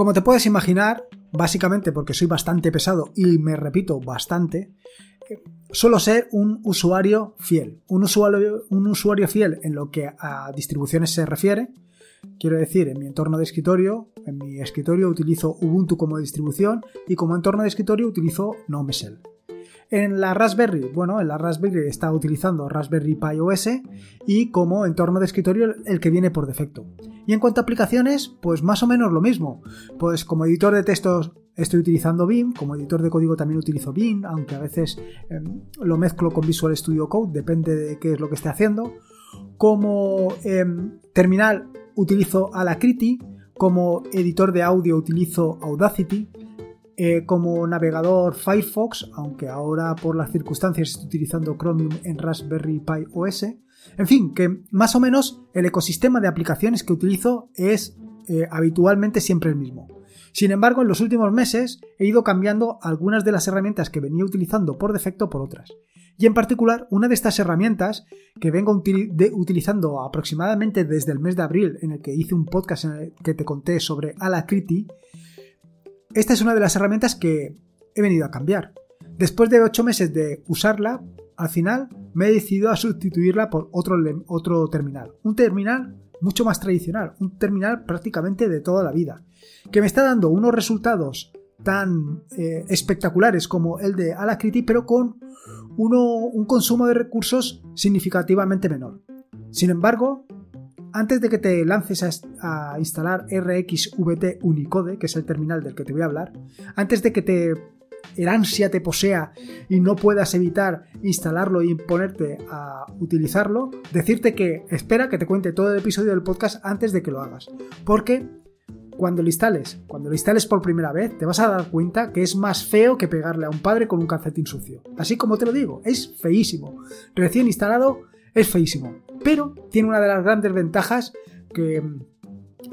Como te puedes imaginar, básicamente porque soy bastante pesado y me repito bastante, suelo ser un usuario fiel. Un usuario, un usuario fiel en lo que a distribuciones se refiere. Quiero decir, en mi entorno de escritorio, en mi escritorio utilizo Ubuntu como distribución y como entorno de escritorio utilizo GNOME Shell. En la Raspberry, bueno, en la Raspberry está utilizando Raspberry Pi OS y como entorno de escritorio el que viene por defecto. Y en cuanto a aplicaciones, pues más o menos lo mismo. Pues como editor de textos estoy utilizando Vim, como editor de código también utilizo Vim, aunque a veces em, lo mezclo con Visual Studio Code, depende de qué es lo que esté haciendo. Como em, terminal utilizo Alacrity, como editor de audio utilizo Audacity, eh, como navegador Firefox, aunque ahora por las circunstancias estoy utilizando Chromium en Raspberry Pi OS. En fin, que más o menos el ecosistema de aplicaciones que utilizo es eh, habitualmente siempre el mismo. Sin embargo, en los últimos meses he ido cambiando algunas de las herramientas que venía utilizando por defecto por otras. Y en particular, una de estas herramientas que vengo utilizando aproximadamente desde el mes de abril, en el que hice un podcast en el que te conté sobre Alacrity, esta es una de las herramientas que he venido a cambiar. Después de 8 meses de usarla, al final me he decidido a sustituirla por otro, otro terminal. Un terminal mucho más tradicional, un terminal prácticamente de toda la vida, que me está dando unos resultados tan eh, espectaculares como el de Alacrity, pero con un consumo de recursos significativamente menor. Sin embargo, antes de que te lances a, instalar RxVT Unicode, que es el terminal del que te voy a hablar, antes de que te el ansia te posea y no puedas evitar instalarlo y ponerte a utilizarlo, decirte que espera que te cuente todo el episodio del podcast antes de que lo hagas. Porque cuando lo instales, cuando lo instales por primera vez, te vas a dar cuenta que es más feo que pegarle a un padre con un calcetín sucio. Así como te lo digo, es feísimo. Recién instalado es feísimo. Pero tiene una de las grandes ventajas que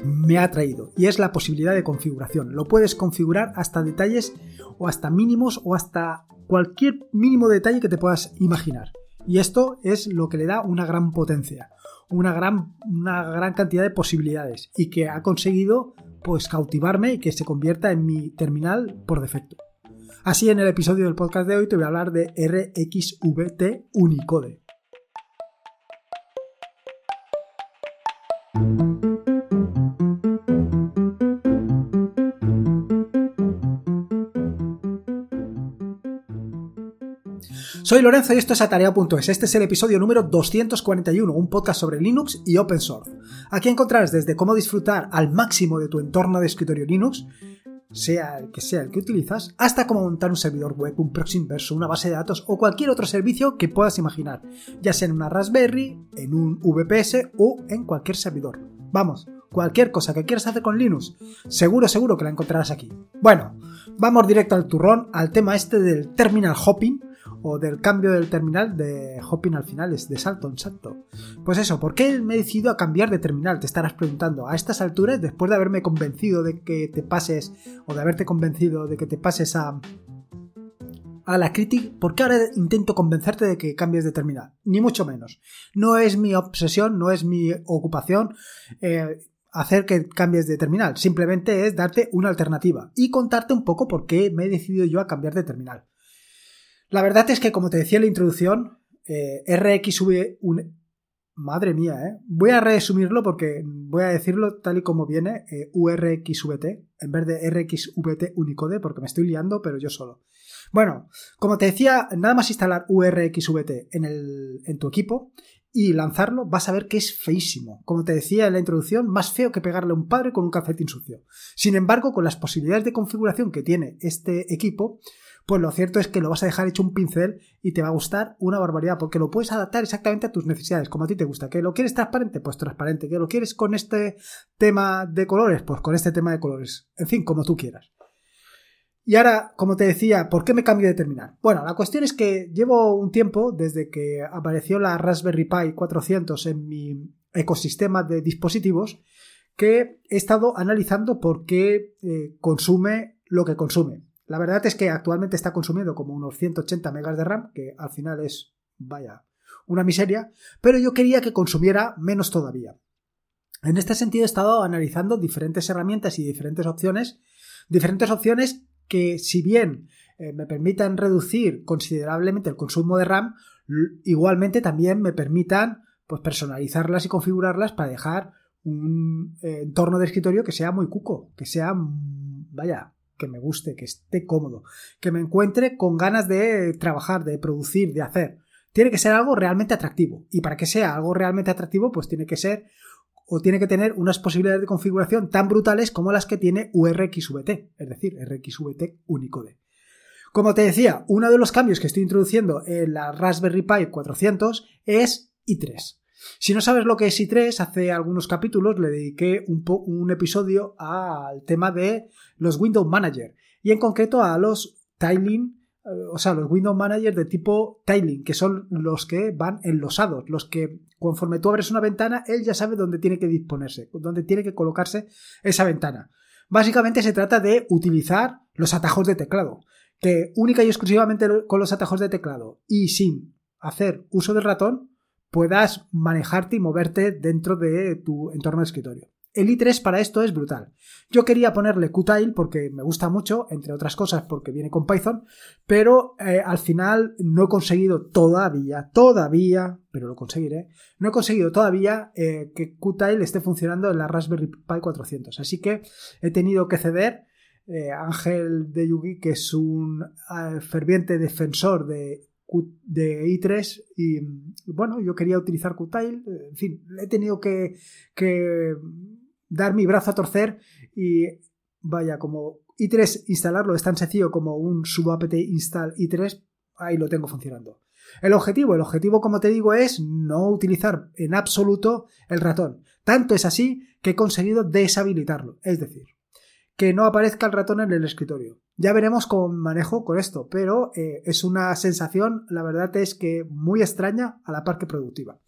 me ha traído y es la posibilidad de configuración. Lo puedes configurar hasta detalles o hasta mínimos o hasta cualquier mínimo detalle que te puedas imaginar. Y esto es lo que le da una gran potencia, una gran, una gran cantidad de posibilidades y que ha conseguido pues cautivarme y que se convierta en mi terminal por defecto. Así en el episodio del podcast de hoy te voy a hablar de RxVT Unicode. Soy Lorenzo y esto es Atarea.es. Este es el episodio número 241, un podcast sobre Linux y Open Source. Aquí encontrarás desde cómo disfrutar al máximo de tu entorno de escritorio Linux, sea el que sea el que utilizas, hasta cómo montar un servidor web, un proxy inverso, una base de datos o cualquier otro servicio que puedas imaginar, ya sea en una Raspberry, en un VPS o en cualquier servidor. Vamos, cualquier cosa que quieras hacer con Linux, seguro, seguro que la encontrarás aquí. Bueno, vamos directo al turrón, al tema este del terminal hopping, o del cambio del terminal de hopping al final, es de salto en salto. Pues eso, ¿por qué me he decidido a cambiar de terminal? Te estarás preguntando. A estas alturas, después de haberme convencido de que te pases, o de haberte convencido de que te pases a, la crítica, ¿por qué ahora intento convencerte de que cambies de terminal? Ni mucho menos. No es mi obsesión, no es mi ocupación. Eh, hacer que cambies de terminal, simplemente es darte una alternativa y contarte un poco por qué me he decidido yo a cambiar de terminal. La verdad es que, como te decía en la introducción, eh, RxV... Madre mía, ¿eh? Voy a resumirlo porque voy a decirlo tal y como viene, eh, URXVT, en vez de RxVT Unicode, porque me estoy liando, pero yo solo. Bueno, como te decía, nada más instalar URXVT en, el, en tu equipo y lanzarlo, vas a ver que es feísimo. Como te decía en la introducción, más feo que pegarle a un padre con un calcetín sucio. Sin embargo, con las posibilidades de configuración que tiene este equipo, pues lo cierto es que lo vas a dejar hecho un pincel y te va a gustar una barbaridad, porque lo puedes adaptar exactamente a tus necesidades, como a ti te gusta. ¿Que lo quieres transparente? Pues transparente. ¿Que lo quieres con este tema de colores? Pues con este tema de colores. En fin, como tú quieras. Y ahora, como te decía, ¿por qué me cambio de terminal? Bueno, la cuestión es que llevo un tiempo, desde que apareció la Raspberry Pi 400 en mi ecosistema de dispositivos, que he estado analizando por qué eh, consume lo que consume. La verdad es que actualmente está consumiendo como unos 180 megas de RAM, que al final es, vaya, una miseria, pero yo quería que consumiera menos todavía. En este sentido he estado analizando diferentes herramientas y diferentes opciones, diferentes opciones que si bien eh, me permitan reducir considerablemente el consumo de RAM, igualmente también me permitan pues, personalizarlas y configurarlas para dejar un eh, entorno de escritorio que sea muy cuco, que sea, mm, vaya, que me guste, que esté cómodo, que me encuentre con ganas de trabajar, de producir, de hacer. Tiene que ser algo realmente atractivo. Y para que sea algo realmente atractivo, pues tiene que ser o tiene que tener unas posibilidades de configuración tan brutales como las que tiene URXVT, es decir, RxVT Unicode. Como te decía, uno de los cambios que estoy introduciendo en la Raspberry Pi 400 es i3. Si no sabes lo que es i3, hace algunos capítulos le dediqué un, episodio al tema de los Windows Manager y en concreto a los tiling, eh, o sea, los Windows Manager de tipo tiling, que son los que van enlosados, los que conforme tú abres una ventana, él ya sabe dónde tiene que disponerse, dónde tiene que colocarse esa ventana. Básicamente se trata de utilizar los atajos de teclado que única y exclusivamente con los atajos de teclado y sin hacer uso del ratón puedas manejarte y moverte dentro de tu entorno de escritorio. El i3 para esto es brutal. Yo quería ponerle Qtile porque me gusta mucho, entre otras cosas porque viene con Python, pero eh, al final no he conseguido todavía, todavía, pero lo conseguiré, no he conseguido todavía eh, que Qtile esté funcionando en la Raspberry Pi 400. Así que he tenido que ceder eh, Ángel de Yugi, que es un eh, ferviente defensor de, de i3 y bueno, yo quería utilizar Qtile, en fin, he tenido que, dar mi brazo a torcer y vaya, como i3 instalarlo es tan sencillo como un subapt install i3, ahí lo tengo funcionando. El objetivo, el objetivo como te digo es no utilizar en absoluto el ratón. Tanto es así que he conseguido deshabilitarlo, es decir, que no aparezca el ratón en el escritorio. Ya veremos cómo manejo con esto, pero eh, es una sensación, la verdad es que muy extraña a la par que productiva.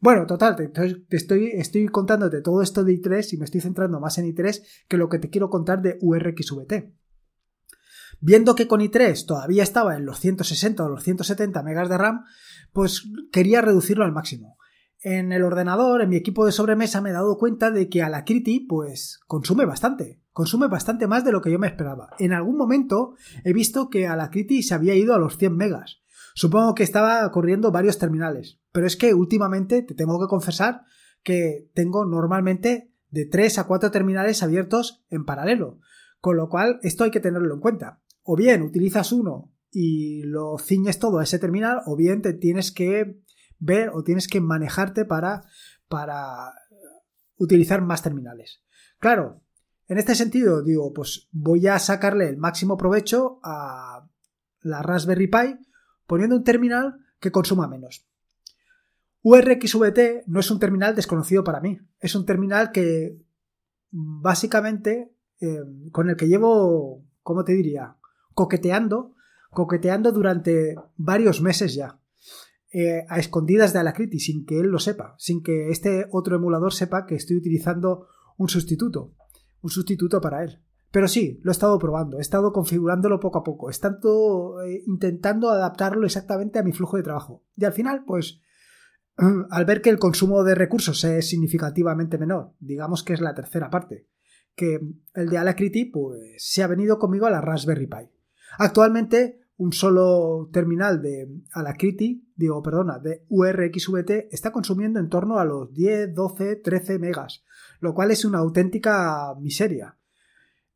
Bueno, total, te, estoy, estoy contándote todo esto de i3 y me estoy centrando más en i3 que lo que te quiero contar de URXVT. Viendo que con i3 todavía estaba en los 160 o los 170 megas de RAM, pues quería reducirlo al máximo en el ordenador, en mi equipo de sobremesa, me he dado cuenta de que Alacrity, pues, consume bastante. Consume bastante más de lo que yo me esperaba. En algún momento he visto que Alacrity se había ido a los 100 megas. Supongo que estaba corriendo varios terminales. Pero es que últimamente te tengo que confesar que tengo normalmente de 3 a 4 terminales abiertos en paralelo. Con lo cual, esto hay que tenerlo en cuenta. O bien utilizas uno y lo ciñes todo a ese terminal, o bien te tienes que ver o tienes que manejarte para, para utilizar más terminales. Claro, en este sentido digo, pues voy a sacarle el máximo provecho a la Raspberry Pi poniendo un terminal que consuma menos. URXVT no es un terminal desconocido para mí, es un terminal que básicamente eh, con el que llevo, ¿cómo te diría? Coqueteando, coqueteando durante varios meses ya. Eh, a escondidas de Alacrity sin que él lo sepa, sin que este otro emulador sepa que estoy utilizando un sustituto, un sustituto para él. Pero sí, lo he estado probando, he estado configurándolo poco a poco, he estado eh, intentando adaptarlo exactamente a mi flujo de trabajo. Y al final, pues, al ver que el consumo de recursos es significativamente menor, digamos que es la tercera parte, que el de Alacrity, pues, se ha venido conmigo a la Raspberry Pi. Actualmente un solo terminal de Alacrity, digo, perdona, de URXVT está consumiendo en torno a los 10, 12, 13 megas, lo cual es una auténtica miseria.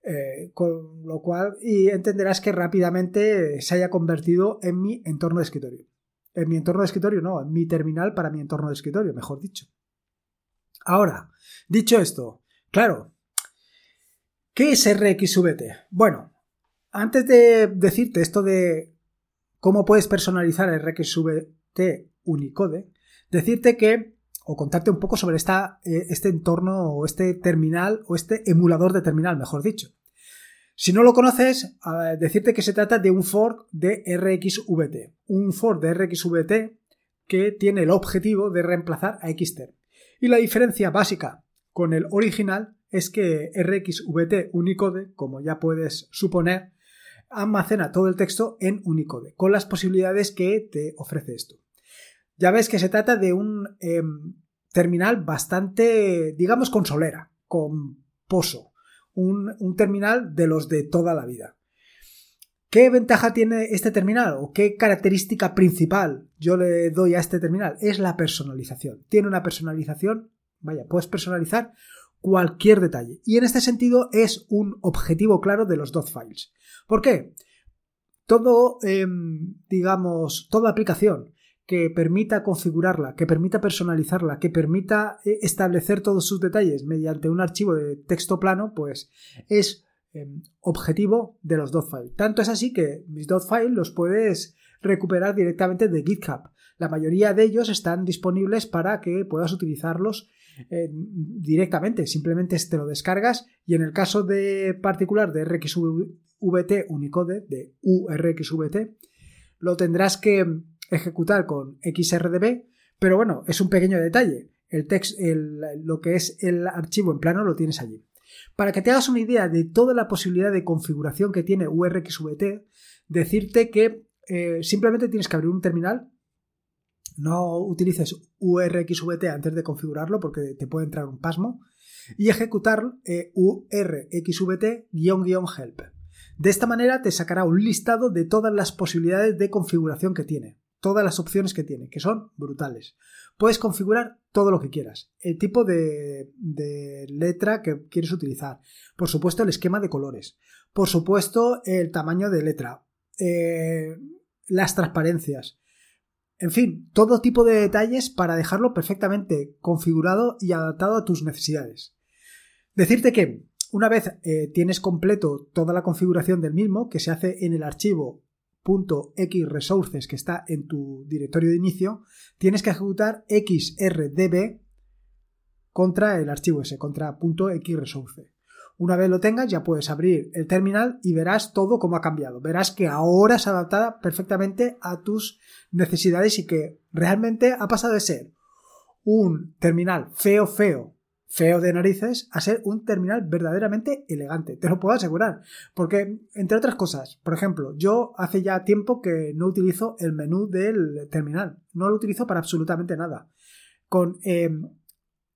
Eh, con lo cual, y entenderás que rápidamente se haya convertido en mi entorno de escritorio. En mi entorno de escritorio, no, en mi terminal para mi entorno de escritorio, mejor dicho. Ahora, dicho esto, claro, ¿qué es RXVT? Bueno, antes de decirte esto de cómo puedes personalizar RxVT Unicode, decirte que, o contarte un poco sobre esta, eh, este entorno o este terminal o este emulador de terminal, mejor dicho. Si no lo conoces, decirte que se trata de un fork de RxVT. Un fork de RxVT que tiene el objetivo de reemplazar a Xter. Y la diferencia básica con el original es que RxVT Unicode, como ya puedes suponer, almacena todo el texto en Unicode, con las posibilidades que te ofrece esto. Ya ves que se trata de un em, terminal bastante, digamos, con solera, con pozo. un terminal de los de toda la vida. ¿Qué ventaja tiene este terminal o qué característica principal yo le doy a este terminal? Es la personalización. Tiene una personalización, vaya, puedes personalizar cualquier detalle. Y en este sentido es un objetivo claro de los dot files. ¿Por qué? Todo, em, digamos, toda aplicación que permita configurarla, que permita personalizarla, que permita eh, establecer todos sus detalles mediante un archivo de texto plano, pues es Em, objetivo de los .files. Tanto es así que mis .files los puedes recuperar directamente de GitHub. La mayoría de ellos están disponibles para que puedas utilizarlos eh, directamente. Simplemente te lo descargas y en el caso de particular de RxVT Unicode, de URXVT, lo tendrás que ejecutar con XRDB, pero bueno, es un pequeño detalle. El text, lo que es el archivo en plano lo tienes allí. Para que te hagas una idea de toda la posibilidad de configuración que tiene URXVT, decirte que eh, simplemente tienes que abrir un terminal. No utilices URXVT antes de configurarlo porque te puede entrar un pasmo. Y ejecutar eh, URXVT-help. De esta manera te sacará un listado de todas las posibilidades de configuración que tiene, todas las opciones que tiene, que son brutales. Puedes configurar todo lo que quieras, el tipo de, letra que quieres utilizar, por supuesto el esquema de colores, por supuesto el tamaño de letra, eh, las transparencias, en fin, todo tipo de detalles para dejarlo perfectamente configurado y adaptado a tus necesidades. Decirte que una vez eh, tienes completo toda la configuración del mismo, que se hace en el archivo .xresources que está en tu directorio de inicio, tienes que ejecutar xrdb contra el archivo ese, contra .xresource. Una vez lo tengas, ya puedes abrir el terminal y verás todo cómo ha cambiado. Verás que ahora se adaptada perfectamente a tus necesidades y que realmente ha pasado de ser un terminal feo, feo, feo de narices a ser un terminal verdaderamente elegante, te lo puedo asegurar. Porque, entre otras cosas, por ejemplo, yo hace ya tiempo que no utilizo el menú del terminal, no lo utilizo para absolutamente nada. Con em,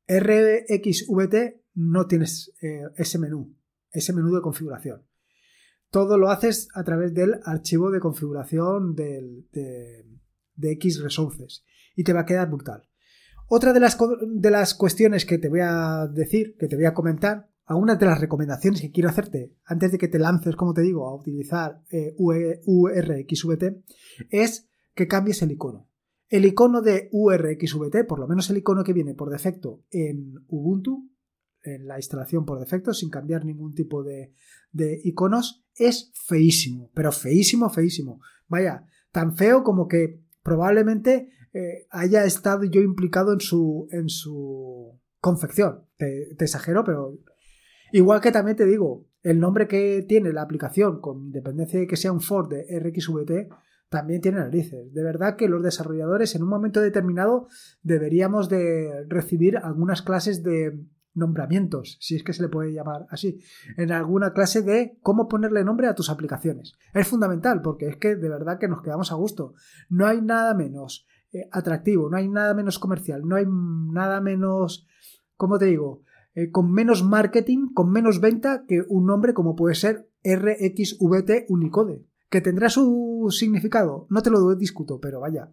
RxVT no tienes eh, ese menú, ese menú de configuración. Todo lo haces a través del archivo de configuración de, de Xresources y te va a quedar brutal. Otra de las, de las cuestiones que te voy a decir, que te voy a comentar, algunas de las recomendaciones que quiero hacerte antes de que te lances, como te digo, a utilizar eh, URXVT, es que cambies el icono. El icono de URXVT, por lo menos el icono que viene por defecto en Ubuntu, en la instalación por defecto, sin cambiar ningún tipo de, de iconos, es feísimo, pero feísimo, feísimo. Vaya, tan feo como que probablemente eh, haya estado yo implicado en su, en su confección. Te, exagero, pero igual que también te digo, el nombre que tiene la aplicación, con independencia de que sea un for de RxVT, también tiene narices. De verdad que los desarrolladores en un momento determinado deberíamos de recibir algunas clases de nombramientos, si es que se le puede llamar así, en alguna clase de cómo ponerle nombre a tus aplicaciones. Es fundamental porque es que de verdad que nos quedamos a gusto. No hay nada menos eh, atractivo, no hay nada menos comercial, no hay nada menos, ¿cómo te digo? Eh, con menos marketing, con menos venta que un nombre como puede ser RXVT Unicode, que tendrá su significado, no te lo discuto, pero vaya.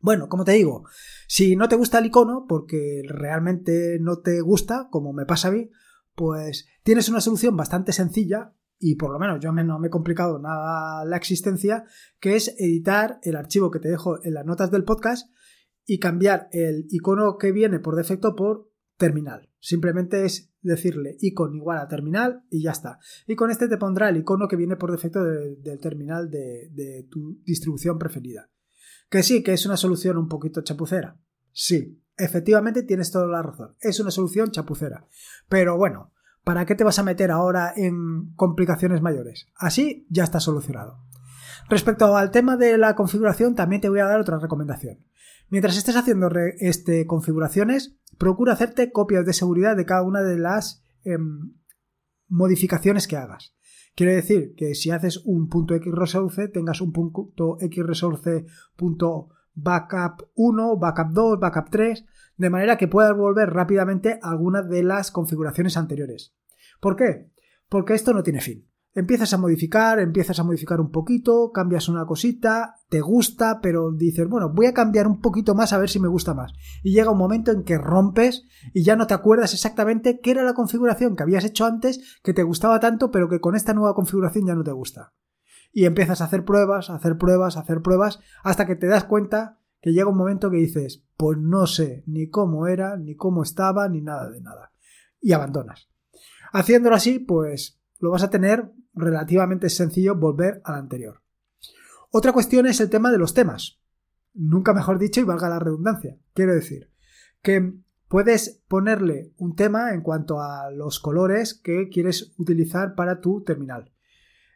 Bueno, como te digo, si no te gusta el icono, porque realmente no te gusta, como me pasa a mí, pues tienes una solución bastante sencilla y por lo menos yo no me he complicado nada la existencia, que es editar el archivo que te dejo en las notas del podcast y cambiar el icono que viene por defecto por terminal. Simplemente es decirle icono igual a terminal y ya está. Y con este te pondrá el icono que viene por defecto del terminal de, de tu distribución preferida. Que sí, que es una solución un poquito chapucera. Sí, efectivamente tienes toda la razón. Es una solución chapucera. Pero bueno, ¿Para qué te vas a meter ahora en complicaciones mayores? Así ya está solucionado. Respecto al tema de la configuración, también te voy a dar otra recomendación. Mientras estés haciendo este, configuraciones, procura hacerte copias de seguridad de cada una de las em, modificaciones que hagas. Quiere decir que si haces un punto .xresource, tengas un punto .xresource backup 1, backup 2, backup 3, de manera que puedas volver rápidamente a alguna de las configuraciones anteriores. ¿Por qué? Porque esto no tiene fin. Empiezas a modificar, empiezas a modificar un poquito, cambias una cosita, te gusta, pero dices, bueno, voy a cambiar un poquito más a ver si me gusta más. Y llega un momento en que rompes y ya no te acuerdas exactamente qué era la configuración que habías hecho antes que te gustaba tanto, pero que con esta nueva configuración ya no te gusta. Y empiezas a hacer pruebas, a hacer pruebas, a hacer pruebas, hasta que te das cuenta que llega un momento que dices, pues no sé ni cómo era, ni cómo estaba, ni nada de nada. Y abandonas. Haciéndolo así, pues lo vas a tener relativamente sencillo volver al anterior. Otra cuestión es el tema de los temas. Nunca mejor dicho y valga la redundancia. Quiero decir que puedes ponerle un tema en cuanto a los colores que quieres utilizar para tu terminal.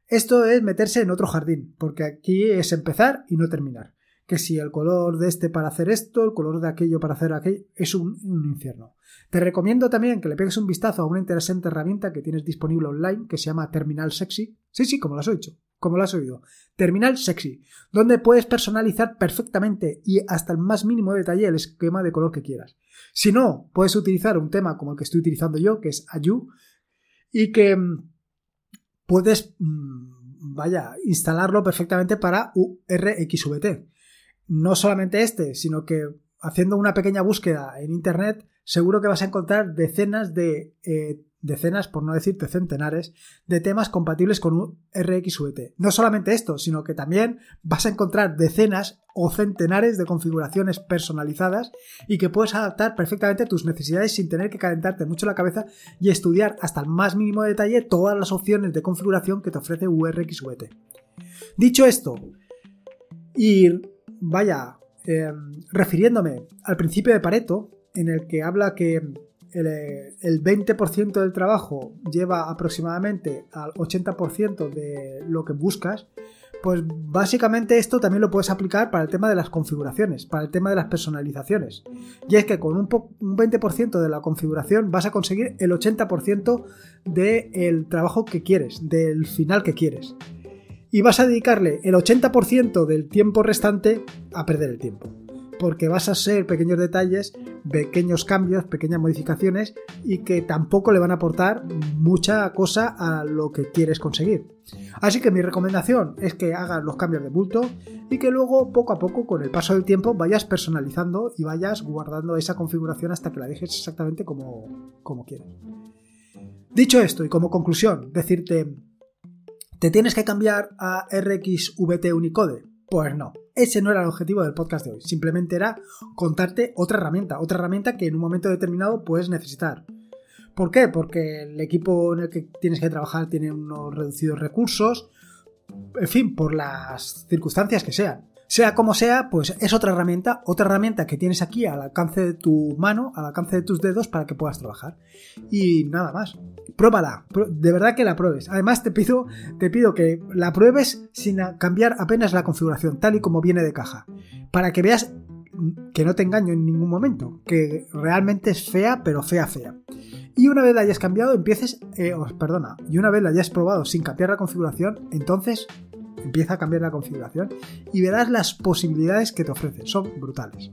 Esto es meterse en otro jardín, porque aquí es empezar y no terminar que si el color de este para hacer esto, el color de aquello para hacer aquello, es un, infierno. Te recomiendo también que le pegues un vistazo a una interesante herramienta que tienes disponible online que se llama Terminal Sexy. Sí, sí, como lo has oído, como lo has oído. Terminal Sexy, donde puedes personalizar perfectamente y hasta el más mínimo detalle el esquema de color que quieras. Si no, puedes utilizar un tema como el que estoy utilizando yo, que es Ayu, y que mm, puedes, mm, vaya, instalarlo perfectamente para URXVT no solamente este, sino que haciendo una pequeña búsqueda en Internet, seguro que vas a encontrar decenas de, eh, decenas, por no decirte centenares, de temas compatibles con un RxVT. No solamente esto, sino que también vas a encontrar decenas o centenares de configuraciones personalizadas y que puedes adaptar perfectamente a tus necesidades sin tener que calentarte mucho la cabeza y estudiar hasta el más mínimo detalle todas las opciones de configuración que te ofrece URXVT. Dicho esto, y vaya, em, refiriéndome al principio de Pareto, en el que habla que el, 20% del trabajo lleva aproximadamente al 80% de lo que buscas, pues básicamente esto también lo puedes aplicar para el tema de las configuraciones, para el tema de las personalizaciones. Y es que con un 20% de la configuración vas a conseguir el 80% del trabajo que quieres, del final que quieres y vas a dedicarle el 80% del tiempo restante a perder el tiempo. Porque vas a ser pequeños detalles, pequeños cambios, pequeñas modificaciones y que tampoco le van a aportar mucha cosa a lo que quieres conseguir. Así que mi recomendación es que hagas los cambios de bulto y que luego poco a poco con el paso del tiempo vayas personalizando y vayas guardando esa configuración hasta que la dejes exactamente como, como quieres. Dicho esto y como conclusión, decirte ¿Te tienes que cambiar a RxVT Unicode? Pues no, ese no era el objetivo del podcast de hoy. Simplemente era contarte otra herramienta, otra herramienta que en un momento determinado puedes necesitar. ¿Por qué? Porque el equipo en el que tienes que trabajar tiene unos reducidos recursos, en fin, por las circunstancias que sean. Sea como sea, pues es otra herramienta, otra herramienta que tienes aquí al alcance de tu mano, al alcance de tus dedos para que puedas trabajar. Y nada más. Pruébala, de verdad que la pruebes. Además te pido, te pido que la pruebes sin cambiar apenas la configuración, tal y como viene de caja, para que veas que no te engaño en ningún momento, que realmente es fea, pero fea, fea. Y una vez la hayas cambiado, empieces, eh, perdona, y una vez la hayas probado sin cambiar la configuración, entonces empieza a cambiar la configuración y verás las posibilidades que te ofrece. Son brutales.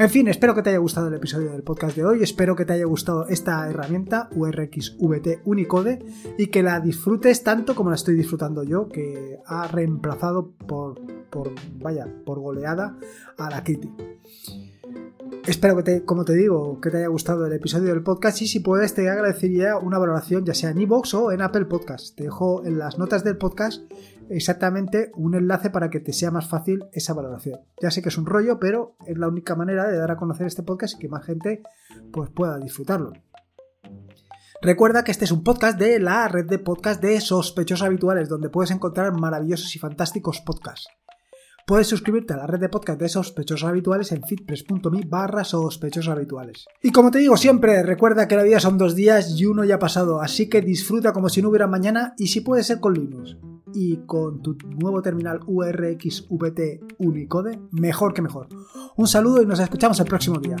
En fin, espero que te haya gustado el episodio del podcast de hoy, espero que te haya gustado esta herramienta URXVT Unicode y que la disfrutes tanto como la estoy disfrutando yo, que ha reemplazado por, vaya, por goleada a la Kitty. Espero que te, como te digo, que te haya gustado el episodio del podcast y si puedes te agradecería una valoración ya sea en iVoox o en Apple Podcast. Te dejo en las notas del podcast exactamente un enlace para que te sea más fácil esa valoración. Ya sé que es un rollo, pero es la única manera de dar a conocer este podcast y que más gente pues, pueda disfrutarlo. Recuerda que este es un podcast de la red de podcast de sospechosos habituales, donde puedes encontrar maravillosos y fantásticos podcasts. Puedes suscribirte a la red de podcast de sospechosos habituales en fitpress.me barra sospechosos habituales. Y como te digo siempre, recuerda que la vida son dos días y uno ya ha pasado, así que disfruta como si no hubiera mañana y si puede ser con Linux y con tu nuevo terminal URXVT Unicode, mejor que mejor. Un saludo y nos escuchamos el próximo día.